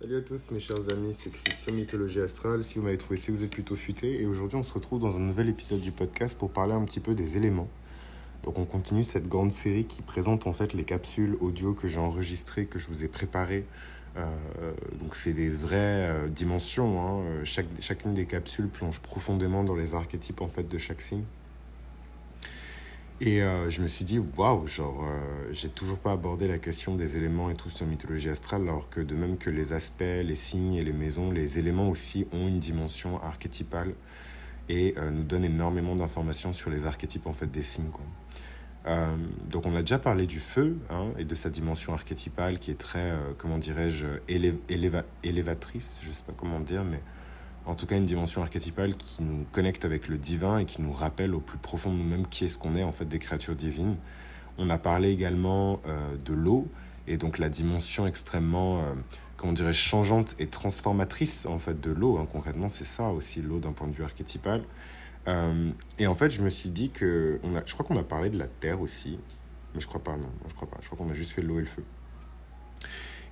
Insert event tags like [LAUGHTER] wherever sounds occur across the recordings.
Salut à tous mes chers amis, c'est Christian Mythologie Astrale. Si vous m'avez trouvé, c'est vous êtes plutôt futé. Et aujourd'hui, on se retrouve dans un nouvel épisode du podcast pour parler un petit peu des éléments. Donc, on continue cette grande série qui présente en fait les capsules audio que j'ai enregistrées, que je vous ai préparées. Euh, donc, c'est des vraies euh, dimensions. Hein. Chaque, chacune des capsules plonge profondément dans les archétypes en fait de chaque signe. Et euh, je me suis dit, waouh, genre, euh, j'ai toujours pas abordé la question des éléments et tout sur mythologie astrale, alors que de même que les aspects, les signes et les maisons, les éléments aussi ont une dimension archétypale et euh, nous donnent énormément d'informations sur les archétypes en fait des signes. Donc on a déjà parlé du feu hein, et de sa dimension archétypale qui est très, comment dirais-je, élévatrice, je sais pas comment dire, mais en tout cas une dimension archétypale qui nous connecte avec le divin et qui nous rappelle au plus profond de nous-mêmes qui est-ce qu'on est en fait des créatures divines. On a parlé également euh, de l'eau et donc la dimension extrêmement, euh, comment dirais changeante et transformatrice en fait de l'eau. Hein. Concrètement, c'est ça aussi l'eau d'un point de vue archétypal. Euh, et en fait, je me suis dit que, je crois qu'on a parlé de la terre aussi, mais je crois pas, non, je crois pas. Je crois qu'on a juste fait l'eau et le feu.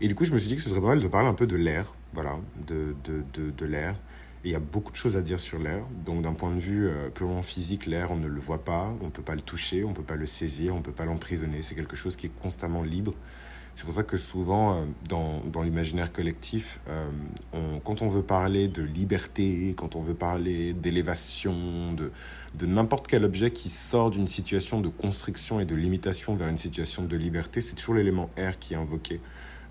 Et du coup, je me suis dit que ce serait pas mal de parler un peu de l'air, voilà, de, de, de l'air il y a beaucoup de choses à dire sur l'air. Donc d'un point de vue euh, purement physique, l'air, on ne le voit pas, on ne peut pas le toucher, on ne peut pas le saisir, on ne peut pas l'emprisonner. C'est quelque chose qui est constamment libre. C'est pour ça que souvent, euh, dans, dans l'imaginaire collectif, euh, quand on veut parler de liberté, quand on veut parler d'élévation, de, de n'importe quel objet qui sort d'une situation de constriction et de limitation vers une situation de liberté, c'est toujours l'élément air qui est invoqué.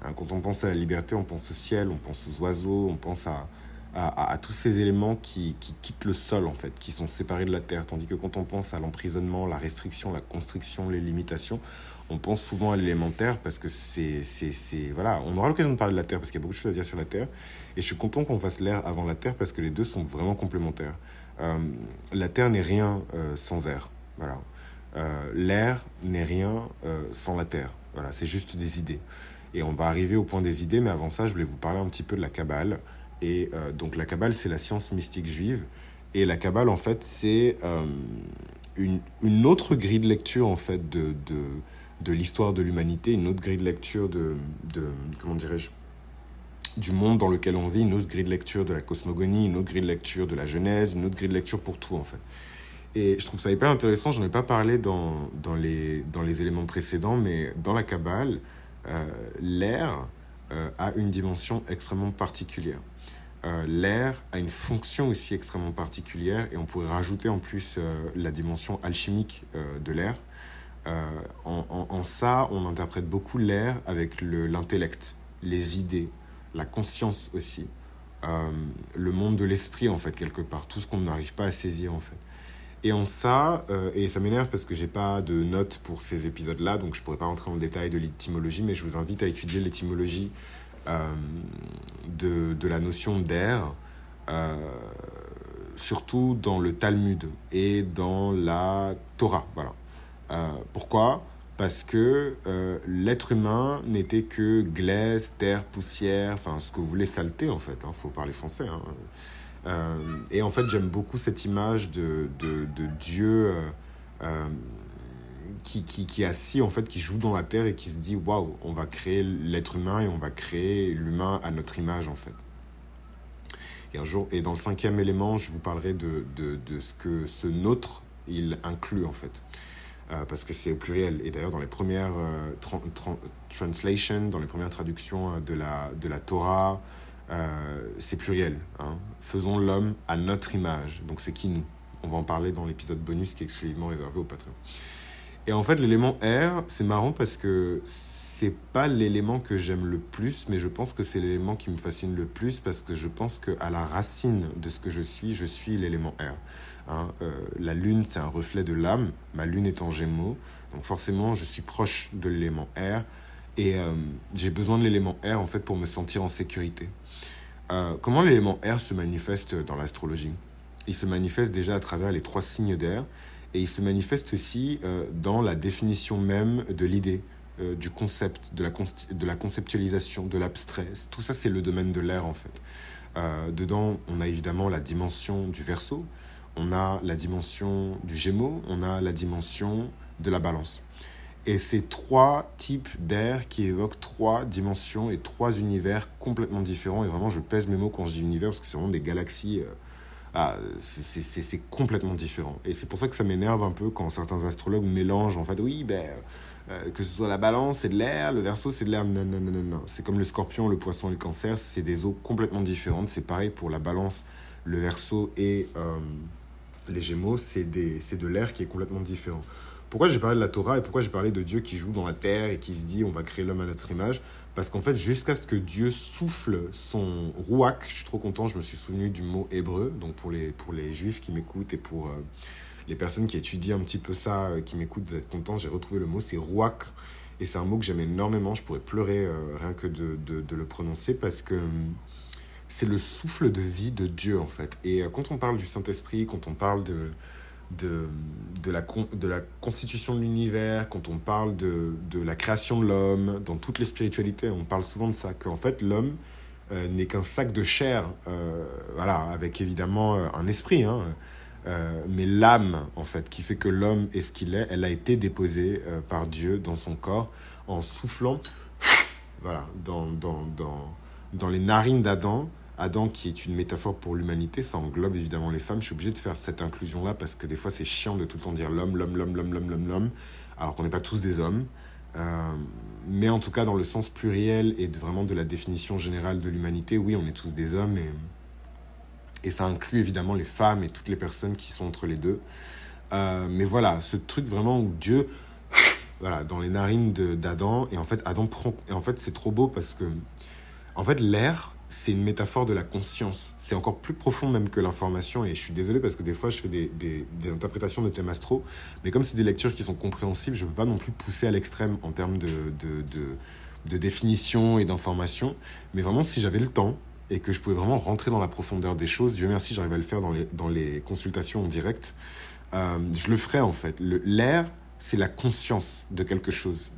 Hein, quand on pense à la liberté, on pense au ciel, on pense aux oiseaux, on pense à, à, tous ces éléments qui, qui, quittent le sol, en fait, qui sont séparés de la terre. Tandis que quand on pense à l'emprisonnement, la restriction, la constriction, les limitations, on pense souvent à l'élémentaire parce que c'est. Voilà, on aura l'occasion de parler de la terre parce qu'il y a beaucoup de choses à dire sur la terre. Et je suis content qu'on fasse l'air avant la terre parce que les deux sont vraiment complémentaires. Euh, la terre n'est rien euh, sans air. Voilà. Euh, l'air n'est rien sans la terre. Voilà, c'est juste des idées. Et on va arriver au point des idées, mais avant ça, je voulais vous parler un petit peu de la Kabbale. Et euh, donc la Kabbale, c'est la science mystique juive. Et la Kabbale, en fait, c'est euh, une, une, autre grille de lecture, en fait, de, de, de l'histoire de l'humanité, une autre grille de lecture de, de comment dirais-je, du monde dans lequel on vit, une autre grille de lecture de la cosmogonie, une autre grille de lecture de la Genèse, une autre grille de lecture pour tout, en fait. Et je trouve ça hyper intéressant, j'en ai pas parlé dans, dans, les, dans les éléments précédents, mais dans la Kabbale, euh, l'air a une dimension extrêmement particulière. Euh, l'air a une fonction aussi extrêmement particulière et on pourrait rajouter en plus euh, la dimension alchimique euh, de l'air. En, en, ça, on interprète beaucoup l'air avec l'intellect, les idées, la conscience aussi, le monde de l'esprit en fait quelque part, tout ce qu'on n'arrive pas à saisir en fait. Et en ça, et ça m'énerve parce que j'ai pas de notes pour ces épisodes-là, donc je pourrais pas rentrer le détail de l'étymologie, mais je vous invite à étudier l'étymologie de, de, la notion d'air, euh, surtout dans le Talmud et dans la Torah. Voilà. Euh, pourquoi? Parce que l'être humain n'était que glaise, terre, poussière, enfin ce que vous voulez, saleté en fait, il hein, faut parler français. Hein. et en fait, j'aime beaucoup cette image de, de, de Dieu qui, qui, qui, est assis, en fait, qui joue dans la terre et qui se dit waouh, on va créer l'être humain et on va créer l'humain à notre image, en fait. Et, un jour, et dans le cinquième élément, je vous parlerai de, de, de ce que ce nôtre, il inclut, en fait. Euh, parce que c'est au pluriel. Et d'ailleurs, dans les premières euh, translations, dans les premières traductions euh, de la, de la Torah, c'est pluriel. Hein. Faisons l'homme à notre image. Donc c'est qui nous? On va en parler dans l'épisode bonus qui est exclusivement réservé au Patreon. Et en fait, l'élément R, c'est marrant parce que c'est pas l'élément que j'aime le plus, mais je pense que c'est l'élément qui me fascine le plus parce que je pense qu'à la racine de ce que je suis, je suis l'élément R. Hein, euh, la lune, c'est un reflet de l'âme, ma lune est en gémeaux, donc forcément, je suis proche de l'élément R. Et euh, j'ai besoin de l'élément R en fait pour me sentir en sécurité. Euh, comment l'élément R se manifeste dans l'astrologie? Il se manifeste déjà à travers les trois signes d'air et il se manifeste aussi euh, dans la définition même de l'idée, euh, du concept, de la, de la conceptualisation, de l'abstrait. Tout ça, c'est le domaine de l'air, en fait. Euh, dedans, on a évidemment la dimension du verso, on a la dimension du gémeaux, on a la dimension de la balance. Et c'est trois types d'air qui évoquent trois dimensions et trois univers complètement différents. Et vraiment, je pèse mes mots quand je dis univers parce que c'est vraiment des galaxies. Euh, ah, c'est complètement différent. Et c'est pour ça que ça m'énerve un peu quand certains astrologues mélangent en fait, oui, ben, euh, que ce soit la balance, c'est de l'air, le verso, c'est de l'air. Non, non, non, non, non. C'est comme le scorpion, le poisson et le cancer, c'est des eaux complètement différentes. C'est pareil pour la balance, le verso et euh, les gémeaux, c'est de l'air qui est complètement différent. Pourquoi j'ai parlé de la Torah et pourquoi j'ai parlé de Dieu qui joue dans la terre et qui se dit on va créer l'homme à notre image? Parce qu'en fait, jusqu'à ce que Dieu souffle son rouak, je suis trop content, je me suis souvenu du mot hébreu, donc pour les, pour les juifs qui m'écoutent et pour. Euh, les personnes qui étudient un petit peu ça, euh, qui m'écoutent, vous êtes contents, j'ai retrouvé le mot, c'est rouak. Et c'est un mot que j'aime énormément, je pourrais pleurer euh, rien que de, de, le prononcer parce que c'est le souffle de vie de Dieu en fait. Et quand on parle du Saint-Esprit, quand on parle de, de, de, la, de la constitution de l'univers, quand on parle de, de la création de l'homme, dans toutes les spiritualités, on parle souvent de ça, qu'en fait l'homme n'est qu'un sac de chair, voilà, avec évidemment un esprit, hein, euh, mais l'âme, en fait, qui fait que l'homme est ce qu'il est, elle a été déposée euh, par Dieu dans son corps en soufflant, voilà, dans, dans, dans, dans les narines d'Adam. Adam, qui est une métaphore pour l'humanité, ça englobe évidemment les femmes. Je suis obligé de faire cette inclusion-là parce que des fois, c'est chiant de tout le temps dire l'homme, l'homme, l'homme, l'homme, l'homme, l'homme, l'homme, alors qu'on n'est pas tous des hommes. Euh, mais en tout cas, dans le sens pluriel et vraiment de la définition générale de l'humanité, oui, on est tous des hommes et et ça inclut évidemment les femmes et toutes les personnes qui sont entre les deux. Euh, mais voilà, ce truc vraiment où Dieu, [LAUGHS] voilà, dans les narines d'Adam, et en fait, Adam prend. Et en fait, c'est trop beau parce que, en fait, l'air, c'est une métaphore de la conscience. C'est encore plus profond même que l'information. Et je suis désolé parce que des fois, je fais des, des, interprétations de thèmes astro. Mais comme c'est des lectures qui sont compréhensibles, je ne peux pas non plus pousser à l'extrême en termes de, de, de, définition et d'information. Mais vraiment, si j'avais le temps, et que je pouvais vraiment rentrer dans la profondeur des choses. Dieu merci, j'arrive à le faire dans les, dans les consultations en direct. Euh, je le ferai en fait. L'air, c'est la conscience de quelque chose.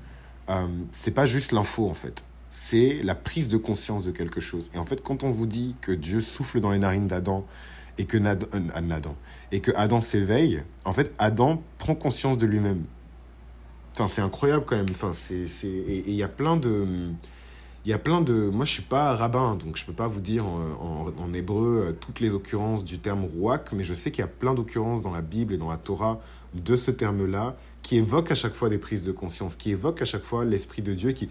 Euh, c'est pas juste l'info en fait. C'est la prise de conscience de quelque chose. Et en fait, quand on vous dit que Dieu souffle dans les narines d'Adam et que euh, que Adam s'éveille, en fait, Adam prend conscience de lui-même. Enfin, c'est incroyable quand même. Enfin, et il y a plein de il y a plein de... Moi, je suis pas rabbin, donc je peux pas vous dire en, en, hébreu euh, toutes les occurrences du terme rouak, mais je sais qu'il y a plein d'occurrences dans la Bible et dans la Torah de ce terme-là qui évoquent à chaque fois des prises de conscience, qui évoquent à chaque fois l'Esprit de Dieu qui,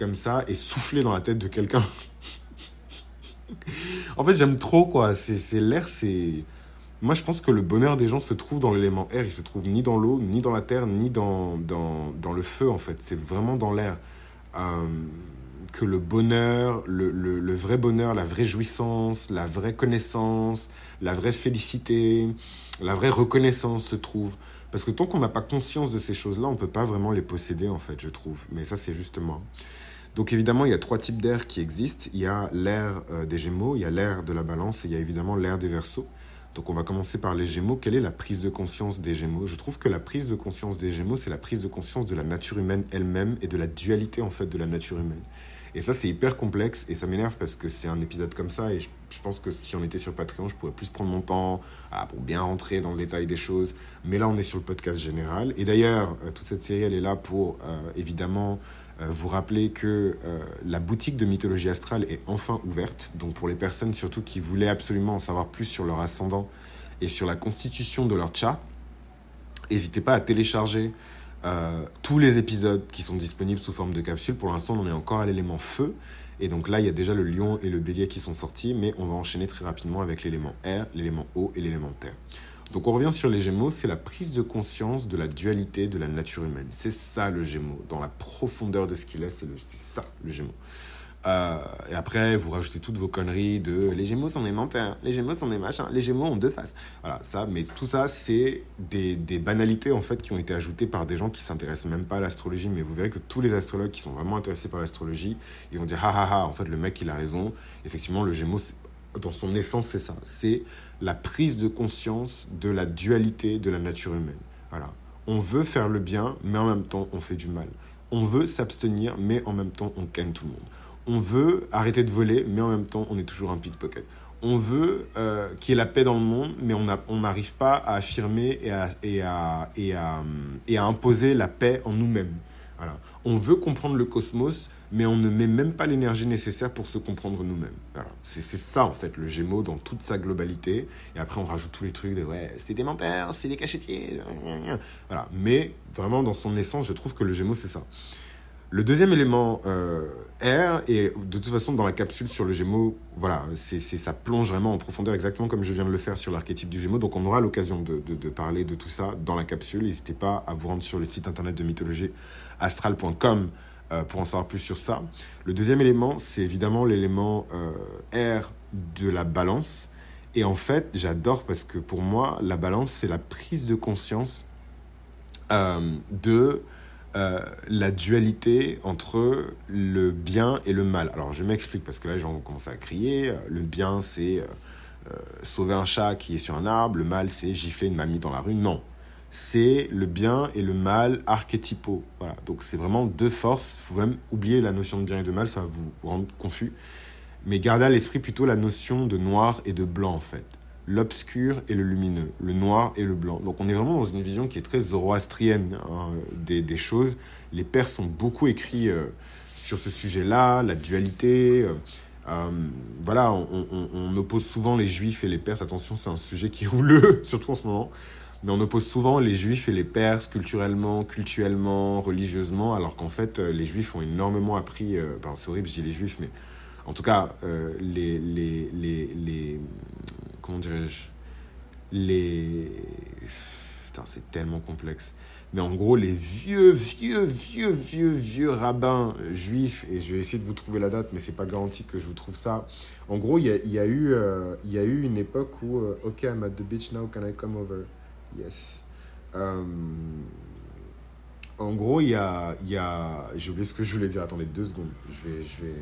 comme ça, est soufflé dans la tête de quelqu'un. [LAUGHS] en fait, j'aime trop, quoi. C'est l'air, c'est... Moi, je pense que le bonheur des gens se trouve dans l'élément air. Il se trouve ni dans l'eau, ni dans la terre, ni dans, dans, dans le feu, en fait. C'est vraiment dans l'air. Euh, que le bonheur, le, le, vrai bonheur, la vraie jouissance, la vraie connaissance, la vraie félicité, la vraie reconnaissance se trouve. Parce que tant qu'on n'a pas conscience de ces choses-là, on ne peut pas vraiment les posséder, en fait, je trouve. Mais ça, c'est justement. Donc évidemment, il y a trois types d'air qui existent. Il y a l'air euh, des Gémeaux, il y a l'air de la Balance et il y a évidemment l'air des Verseaux. Donc on va commencer par les Gémeaux. Quelle est la prise de conscience des Gémeaux? Je trouve que la prise de conscience des Gémeaux, c'est la prise de conscience de la nature humaine elle-même et de la dualité en fait de la nature humaine. Et ça, c'est hyper complexe et ça m'énerve parce que c'est un épisode comme ça et je, pense que si on était sur Patreon, je pourrais plus prendre mon temps ah, pour bien rentrer dans le détail des choses. Mais là, on est sur le podcast général. Et d'ailleurs, euh, toute cette série, elle est là pour euh, évidemment vous rappeler que la boutique de mythologie astrale est enfin ouverte. Donc pour les personnes surtout qui voulaient absolument en savoir plus sur leur ascendant et sur la constitution de leur chart, n'hésitez pas à télécharger euh, tous les épisodes qui sont disponibles sous forme de capsule. Pour l'instant, on est encore à l'élément feu. Et donc là, il y a déjà le lion et le bélier qui sont sortis, mais on va enchaîner très rapidement avec l'élément air, l'élément eau et l'élément terre. Donc on revient sur les Gémeaux, c'est la prise de conscience de la dualité de la nature humaine. C'est ça le Gémeaux, dans la profondeur de ce qu'il est, c'est ça le Gémeaux. Euh, et après, vous rajoutez toutes vos conneries de les Gémeaux sont des menteurs, les Gémeaux sont des machins, les Gémeaux ont deux faces. Voilà, ça, mais tout ça, c'est des, banalités en fait qui ont été ajoutées par des gens qui s'intéressent même pas à l'astrologie. Mais vous verrez que tous les astrologues qui sont vraiment intéressés par l'astrologie, ils vont dire ah ah ah, en fait, le mec il a raison. Effectivement, le Gémeaux, dans son essence, c'est ça. C'est la prise de conscience de la dualité de la nature humaine. Voilà. On veut faire le bien, mais en même temps, on fait du mal. On veut s'abstenir, mais en même temps, on gagne tout le monde. On veut arrêter de voler, mais en même temps, on est toujours un pickpocket. on veut euh, qu'il y ait la paix dans le monde, mais on n'arrive pas à affirmer et à, et, à, et, à, et à imposer la paix en nous-mêmes. Voilà. On veut comprendre le cosmos, mais on ne met même pas l'énergie nécessaire pour se comprendre nous-mêmes. Voilà. C'est ça, en fait, le Gémeaux dans toute sa globalité. Et après, on rajoute tous les trucs de ouais, c'est des menteurs, c'est des cachetiers. Voilà. Mais vraiment, dans son essence, je trouve que le Gémeaux, c'est ça. Le deuxième élément euh, R, et de toute façon dans la capsule sur le Gémeaux, voilà, c'est, ça plonge vraiment en profondeur exactement comme je viens de le faire sur l'archétype du Gémeaux. Donc on aura l'occasion de, de, parler de tout ça dans la capsule. N'hésitez pas à vous rendre sur le site internet de mythologie astral.com euh, pour en savoir plus sur ça. Le deuxième élément, c'est évidemment l'élément euh, R de la balance. Et en fait, j'adore parce que pour moi, la balance, c'est la prise de conscience de euh, la dualité entre le bien et le mal. Alors je m'explique parce que là les gens vont commencer à crier. Le bien c'est sauver un chat qui est sur un arbre, le mal c'est gifler une mamie dans la rue. Non, c'est le bien et le mal archétypaux. Voilà. Donc c'est vraiment deux forces. Il faut même oublier la notion de bien et de mal, ça va vous rendre confus. Mais gardez à l'esprit plutôt la notion de noir et de blanc en fait l'obscur et le lumineux, le noir et le blanc. Donc on est vraiment dans une vision qui est très zoroastrienne hein, des, choses. Les pères sont beaucoup écrits euh, sur ce sujet-là, la dualité. Euh, euh, voilà, on, oppose souvent les juifs et les perses. Attention, c'est un sujet qui est houleux, [LAUGHS] surtout en ce moment. Mais on oppose souvent les juifs et les perses culturellement, cultuellement, religieusement, alors qu'en fait, les juifs ont énormément appris. c'est horrible, je dis les juifs, mais en tout cas, les, les, les comment dirais-je, les... Putain, c'est tellement complexe. Mais en gros, les vieux, vieux, vieux, vieux, vieux rabbins juifs, et je vais essayer de vous trouver la date, mais c'est pas garanti que je vous trouve ça. En gros, il y a, eu, euh, y a eu une époque où, euh, ok, I'm at the beach now, can I come over? Yes. Euh, en gros, il y a, y a j'ai oublié ce que je voulais dire, attendez deux secondes. Je vais, je vais,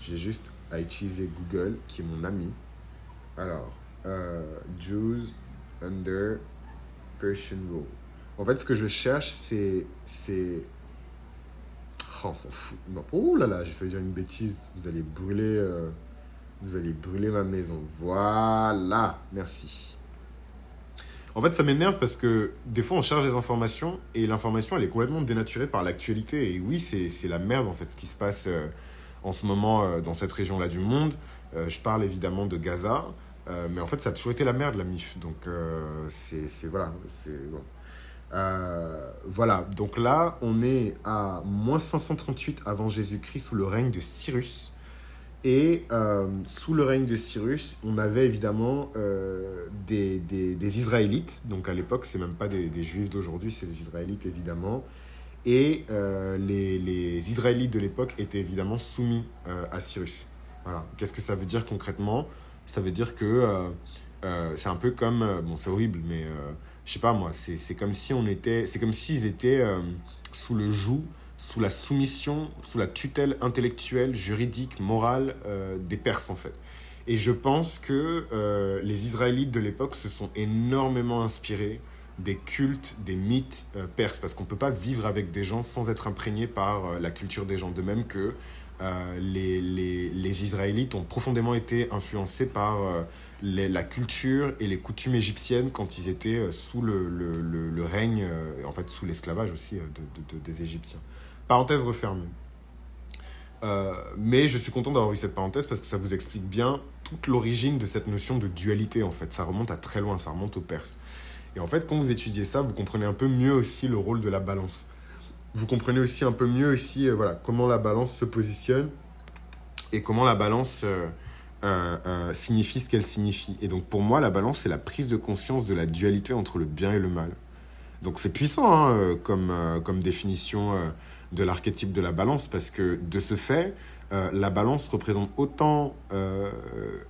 j'ai juste à utiliser Google, qui est mon ami. Alors, euh, Jews under Persian rule. En fait, ce que je cherche, c'est. c'est... Oh, ça fout. Non. Oh là là, j'ai failli dire une bêtise. Vous allez brûler. Euh, vous allez brûler ma maison. Voilà. Merci. En fait, ça m'énerve parce que des fois, on charge des informations et l'information, elle est complètement dénaturée par l'actualité. Et oui, c'est la merde, en fait, ce qui se passe euh, en ce moment dans cette région-là du monde. je parle évidemment de Gaza. Euh, mais en fait, ça a toujours été la merde, la MIF. Donc, euh, c'est voilà. c'est bon. Euh, voilà, donc là, on est à moins 538 avant Jésus-Christ sous le règne de Cyrus. Et sous le règne de Cyrus, on avait évidemment des, des, des, Israélites. Donc à l'époque, c'est même pas des, Juifs d'aujourd'hui, c'est des Israélites évidemment. Et les, les, Israélites de l'époque étaient évidemment soumis à Cyrus. Voilà. Qu'est-ce que ça veut dire concrètement? Ça veut dire que euh, euh, c'est un peu comme, euh, bon c'est horrible, mais je sais pas moi, c'est comme si on était, c'est comme s'ils étaient sous le joug, sous la soumission, sous la tutelle intellectuelle, juridique, morale des Perses en fait. Et je pense que les Israélites de l'époque se sont énormément inspirés des cultes, des mythes perses, parce qu'on ne peut pas vivre avec des gens sans être imprégné par la culture des gens. De même que euh, les, les, Israélites ont profondément été influencés par euh, la culture et les coutumes égyptiennes quand ils étaient euh, sous le, le, le, règne, en fait sous l'esclavage aussi de, de, des Égyptiens. Parenthèse refermée. mais je suis content d'avoir eu cette parenthèse parce que ça vous explique bien toute l'origine de cette notion de dualité en fait. Ça remonte à très loin, ça remonte aux Perses. Et en fait, quand vous étudiez ça, vous comprenez un peu mieux aussi le rôle de la balance vous comprenez aussi un peu mieux aussi, euh, voilà, comment la balance se positionne et comment la balance euh, euh, signifie ce qu'elle signifie. Et donc pour moi, la balance, c'est la prise de conscience de la dualité entre le bien et le mal. Donc c'est puissant hein, comme, comme définition de l'archétype de la balance, parce que de ce fait, la balance représente autant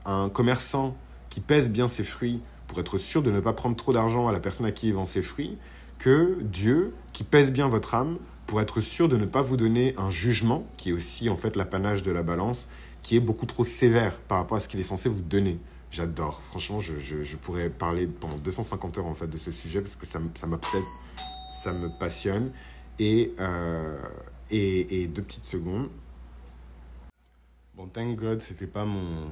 un commerçant qui pèse bien ses fruits pour être sûr de ne pas prendre trop d'argent à la personne à qui il vend ses fruits, que Dieu, qui pèse bien votre âme, pour être sûr de ne pas vous donner un jugement, qui est aussi en fait l'apanage de la balance, qui est beaucoup trop sévère par rapport à ce qu'il est censé vous donner. J'adore. Franchement, je, je, pourrais parler pendant 250 heures en fait de ce sujet parce que ça, ça m'obsède, ça me passionne. Et, euh, et, et, deux petites secondes. Bon, thank God, c'était pas mon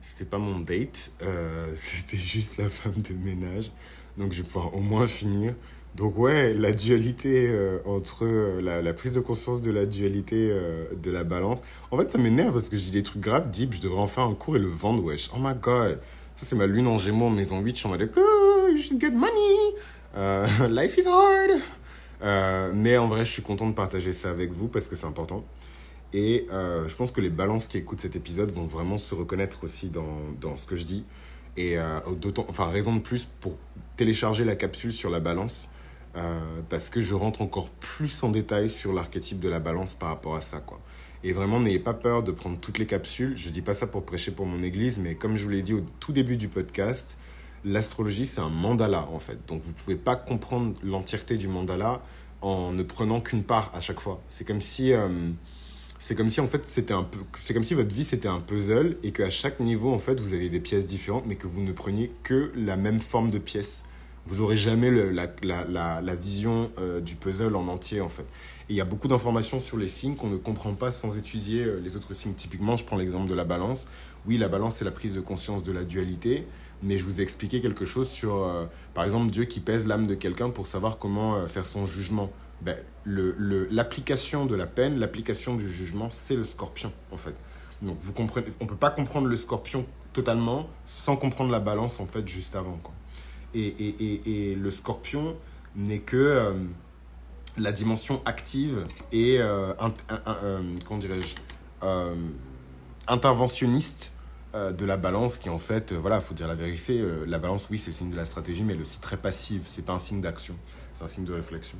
c'était pas mon date, euh, [LAUGHS] c'était juste la femme de ménage. Donc je vais pouvoir au moins finir. Donc ouais, la dualité euh, entre la, la, prise de conscience de la dualité de la balance. En fait, ça m'énerve parce que je dis des trucs graves, deep, je devrais en faire un cours et le vendre, wesh. Oh my god. Ça, c'est ma lune en gémeaux en maison 8. Je suis en mode, oh, you should get money. [LAUGHS] life is hard. Mais en vrai, je suis content de partager ça avec vous parce que c'est important. Et euh, je pense que les balances qui écoutent cet épisode vont vraiment se reconnaître aussi dans, dans ce que je dis. Et euh, d'autant, enfin, raison de plus pour télécharger la capsule sur la balance, euh, parce que je rentre encore plus en détail sur l'archétype de la balance par rapport à ça. Quoi. Et vraiment, n'ayez pas peur de prendre toutes les capsules. Je ne dis pas ça pour prêcher pour mon église, mais comme je vous l'ai dit au tout début du podcast, l'astrologie, c'est un mandala en fait. Donc vous ne pouvez pas comprendre l'entièreté du mandala en ne prenant qu'une part à chaque fois. C'est comme si c'est comme si en fait c'était un peu c'est comme si votre vie c'était un puzzle et qu'à chaque niveau en fait vous avez des pièces différentes mais que vous ne preniez que la même forme de pièce. Vous aurez jamais la, vision euh, du puzzle en entier en fait. Et il y a beaucoup d'informations sur les signes qu'on ne comprend pas sans étudier euh, les autres signes. Typiquement je prends l'exemple de la balance. Oui la balance c'est la prise de conscience de la dualité mais je vous ai expliqué quelque chose sur euh, par exemple Dieu qui pèse l'âme de quelqu'un pour savoir comment faire son jugement ben, l'application de la peine, l'application du jugement, c'est le scorpion, en fait. Donc, vous comprenez, on ne peut pas comprendre le scorpion totalement sans comprendre la balance, en fait, juste avant. Quoi. Et, et, et, le scorpion n'est que euh, la dimension active et, euh, euh, interventionniste de la balance qui en fait, voilà, faut dire la vérité, la balance, oui, c'est le signe de la stratégie, mais elle est aussi très passive, c'est pas un signe d'action, c'est un signe de réflexion.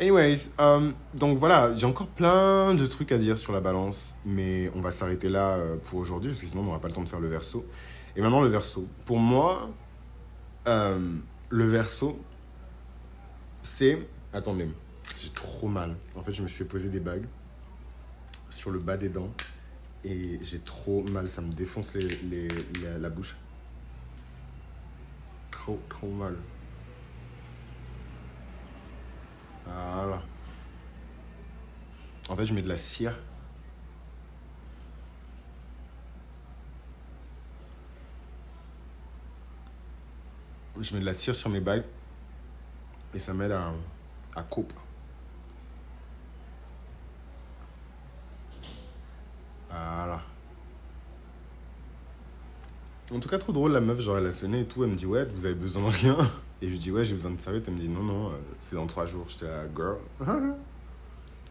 Anyways, euh, donc voilà, j'ai encore plein de trucs à dire sur la balance, mais on va s'arrêter là euh, pour aujourd'hui, parce que sinon on n'aura pas le temps de faire le verso. Et maintenant le verso. Pour moi, euh, le verso, c'est... Attendez, j'ai trop mal. En fait, je me suis fait poser des bagues sur le bas des dents, et j'ai trop mal, ça me défonce les, la bouche. Trop, trop mal. Voilà. En fait, je mets de la cire. Je mets de la cire sur mes bagues et ça m'aide à, à couper. En tout cas, trop drôle, la meuf, genre, elle a sonné et tout. Elle me dit, ouais, vous avez besoin de rien. Et je lui dis, ouais, j'ai besoin de. Et elle me dit, non, non, euh, c'est dans trois jours. J'étais là, girl. [LAUGHS]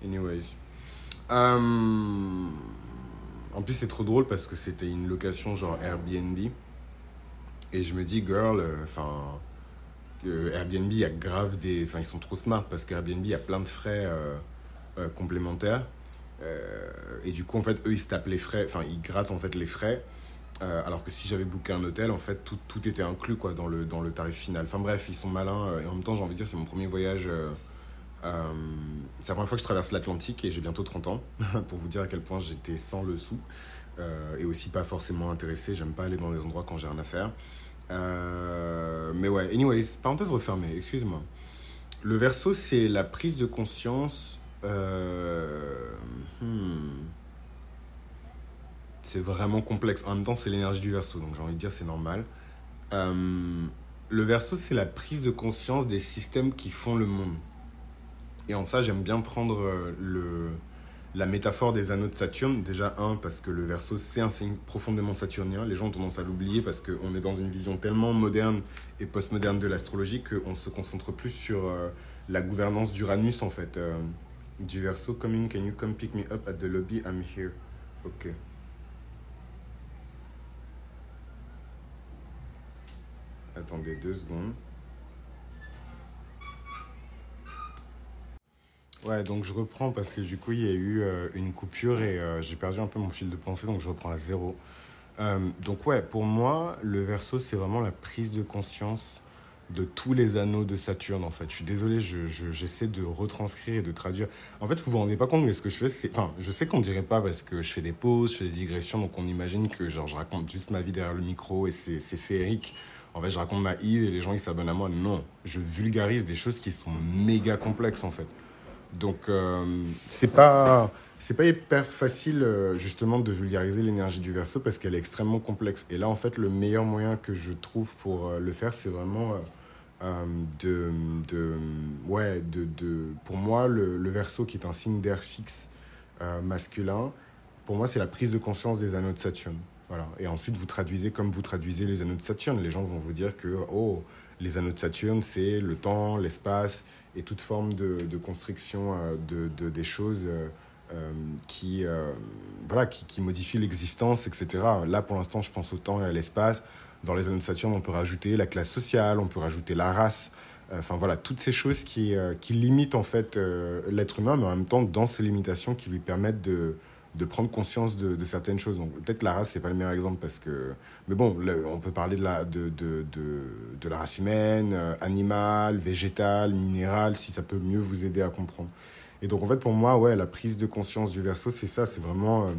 Anyways. Euh, en plus, c'est trop drôle parce que c'était une location genre Airbnb. Et je me dis, girl, euh, enfin. Airbnb, il y a grave des. Enfin, ils sont trop smart parce qu'Airbnb, il y a plein de frais complémentaires. et du coup, en fait, eux, ils se tapent les frais. Enfin, ils grattent en fait les frais. Euh, alors que si j'avais booké un hôtel, en fait, tout, tout, était inclus quoi, dans, le, dans le tarif final. Enfin bref, ils sont malins. Euh, et en même temps, j'ai envie de dire, c'est mon premier voyage. Euh, c'est la première fois que je traverse l'Atlantique et j'ai bientôt 30 ans, [LAUGHS] pour vous dire à quel point j'étais sans le sou. et aussi pas forcément intéressé. J'aime pas aller dans des endroits quand j'ai rien à faire. mais ouais, anyways, parenthèse refermée, excuse-moi. Le verso, c'est la prise de conscience. Hmm c'est vraiment complexe. En même temps, c'est l'énergie du verso, donc j'ai envie de dire c'est normal. Euh, le verso, c'est la prise de conscience des systèmes qui font le monde. Et en ça, j'aime bien prendre euh, le, la métaphore des anneaux de Saturne. Déjà, un, parce que le verso, c'est un signe profondément saturnien. Les gens ont tendance à l'oublier parce qu'on est dans une vision tellement moderne et postmoderne de l'astrologie qu'on se concentre plus sur euh, la gouvernance d'Uranus, en fait. du verso, coming, can you come pick me up at the lobby? I'm here. Ok. Attendez deux secondes. Ouais, donc je reprends parce que du coup, il y a eu euh, une coupure et euh, j'ai perdu un peu mon fil de pensée, donc je reprends à zéro. Euh, donc ouais, pour moi, le verso, c'est vraiment la prise de conscience de tous les anneaux de Saturne, en fait. Je suis désolé, j'essaie je, de retranscrire et de traduire. En fait, vous vous rendez pas compte, mais ce que je fais, c'est... Enfin, je sais qu'on dirait pas parce que je fais des pauses, je fais des digressions, donc on imagine que genre, je raconte juste ma vie derrière le micro et c'est féerique en fait, je raconte ma île et les gens ils s'abonnent à moi. Non, je vulgarise des choses qui sont méga complexes en fait. Donc, c'est pas c'est pas hyper facile justement de vulgariser l'énergie du verso parce qu'elle est extrêmement complexe. Et là, en fait, le meilleur moyen que je trouve pour le faire, c'est vraiment de, de, ouais, de, de, pour moi, le, le verso qui est un signe d'air fixe masculin, pour moi, c'est la prise de conscience des anneaux de Saturne. Voilà. Et ensuite, vous traduisez comme vous traduisez les anneaux de Saturne. Les gens vont vous dire que, oh, les anneaux de Saturne, c'est le temps, l'espace et toute forme de, de construction euh, de, de, des choses euh, euh, qui, voilà, qui, qui l'existence, etc. Là, pour l'instant, je pense au temps et à l'espace. Dans les anneaux de Saturne, on peut rajouter la classe sociale, on peut rajouter la race. Enfin voilà, toutes ces choses qui, qui limitent en fait l'être humain, mais en même temps dans ces limitations qui lui permettent de, de prendre conscience de, certaines choses. Donc peut-être la race, c'est pas le meilleur exemple parce que... Mais bon, on peut parler de la, de, de, de, la race humaine, euh, animale, végétale, minérale, si ça peut mieux vous aider à comprendre. Et donc en fait, pour moi, ouais, la prise de conscience du verso, c'est ça, c'est vraiment... Euh,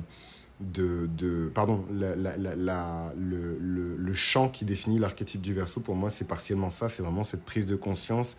de, de, pardon, la, la, le, le, le champ qui définit l'archétype du verso, pour moi, c'est partiellement ça, c'est vraiment cette prise de conscience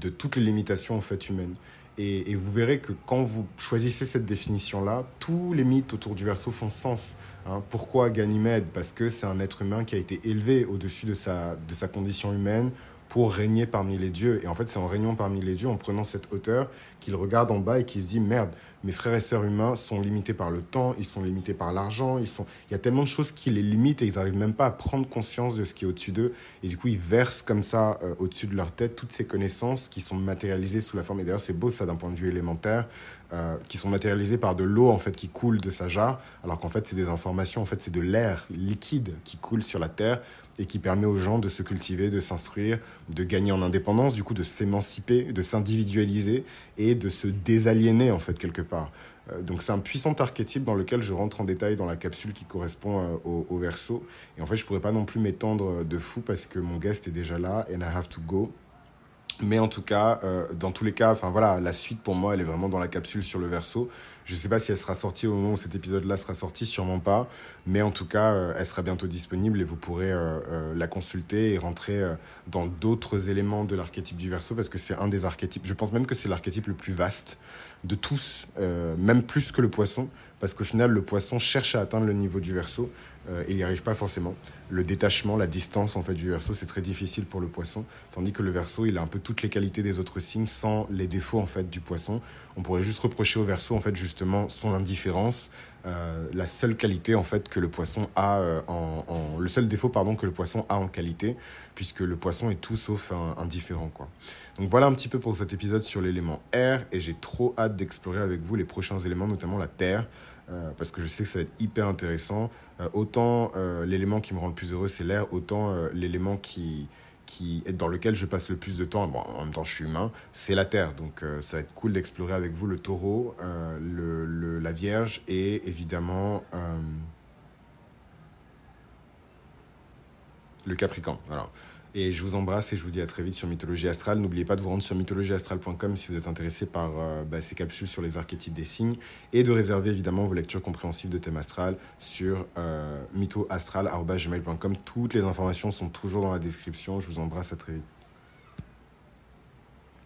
de toutes les limitations en fait humaines. Et, vous verrez que quand vous choisissez cette définition-là, tous les mythes autour du verso font sens. Hein. Pourquoi Ganymède? Parce que c'est un être humain qui a été élevé au-dessus de sa, de sa condition humaine pour régner parmi les dieux. Et en fait, c'est en régnant parmi les dieux, en prenant cette hauteur, qu'il regarde en bas et qu'il se dit, merde, mes frères et sœurs humains sont limités par le temps, ils sont limités par l'argent, ils sont... il y a tellement de choses qui les limitent et ils n'arrivent même pas à prendre conscience de ce qui est au-dessus d'eux. Et du coup, ils versent comme ça euh, au-dessus de leur tête toutes ces connaissances qui sont matérialisées sous la forme, et d'ailleurs c'est beau ça d'un point de vue élémentaire, euh, qui sont matérialisées par de l'eau en fait qui coule de sa jarre, alors qu'en fait c'est des informations, en fait c'est de l'air liquide qui coule sur la terre et qui permet aux gens de se cultiver, de s'instruire, de gagner en indépendance, du coup de s'émanciper, de s'individualiser et de se désaliéner en fait quelque part. Euh, donc c'est un puissant archétype dans lequel je rentre en détail dans la capsule qui correspond euh, au, au verso. Et en fait, je pourrais pas non plus m'étendre euh, de fou parce que mon guest est déjà là and I have to go. Mais en tout cas, euh, dans tous les cas, enfin voilà, la suite pour moi, elle est vraiment dans la capsule sur le verso. Je ne sais pas si elle sera sortie au moment où cet épisode-là sera sorti, sûrement pas. Mais en tout cas, euh, elle sera bientôt disponible et vous pourrez euh, la consulter et rentrer dans d'autres éléments de l'archétype du verso parce que c'est un des archétypes. Je pense même que c'est l'archétype le plus vaste de tous, même plus que le poisson, parce qu'au final, le poisson cherche à atteindre le niveau du verso euh, il n'y arrive pas forcément. Le détachement, la distance en fait du verso, c'est très difficile pour le poisson, tandis que le verso, il a un peu toutes les qualités des autres signes sans les défauts en fait du poisson. On pourrait juste reprocher au verso en fait justement son indifférence, euh, la seule qualité en fait que le poisson a euh, en, en, le seul défaut pardon que le poisson a en qualité, puisque le poisson est tout sauf indifférent quoi. Donc voilà un petit peu pour cet épisode sur l'élément air et j'ai trop hâte d'explorer avec vous les prochains éléments, notamment la terre. Euh, parce que je sais que ça va être hyper intéressant. Euh, autant euh, l'élément qui me rend le plus heureux, c'est l'air, autant l'élément qui, qui est dans lequel je passe le plus de temps, bon, en même temps je suis humain, c'est la Terre. Donc ça va être cool d'explorer avec vous le taureau, le, le, la Vierge et évidemment le Capricorne. Alors, et je vous embrasse et je vous dis à très vite sur Mythologie Astrale. N'oubliez pas de vous rendre sur mythologieastrale.com si vous êtes intéressé par euh, bah, ces capsules sur les archétypes des signes et de réserver évidemment vos lectures compréhensibles de thème astral sur euh, mythoastral.gmail.com. Toutes les informations sont toujours dans la description. Je vous embrasse à très vite.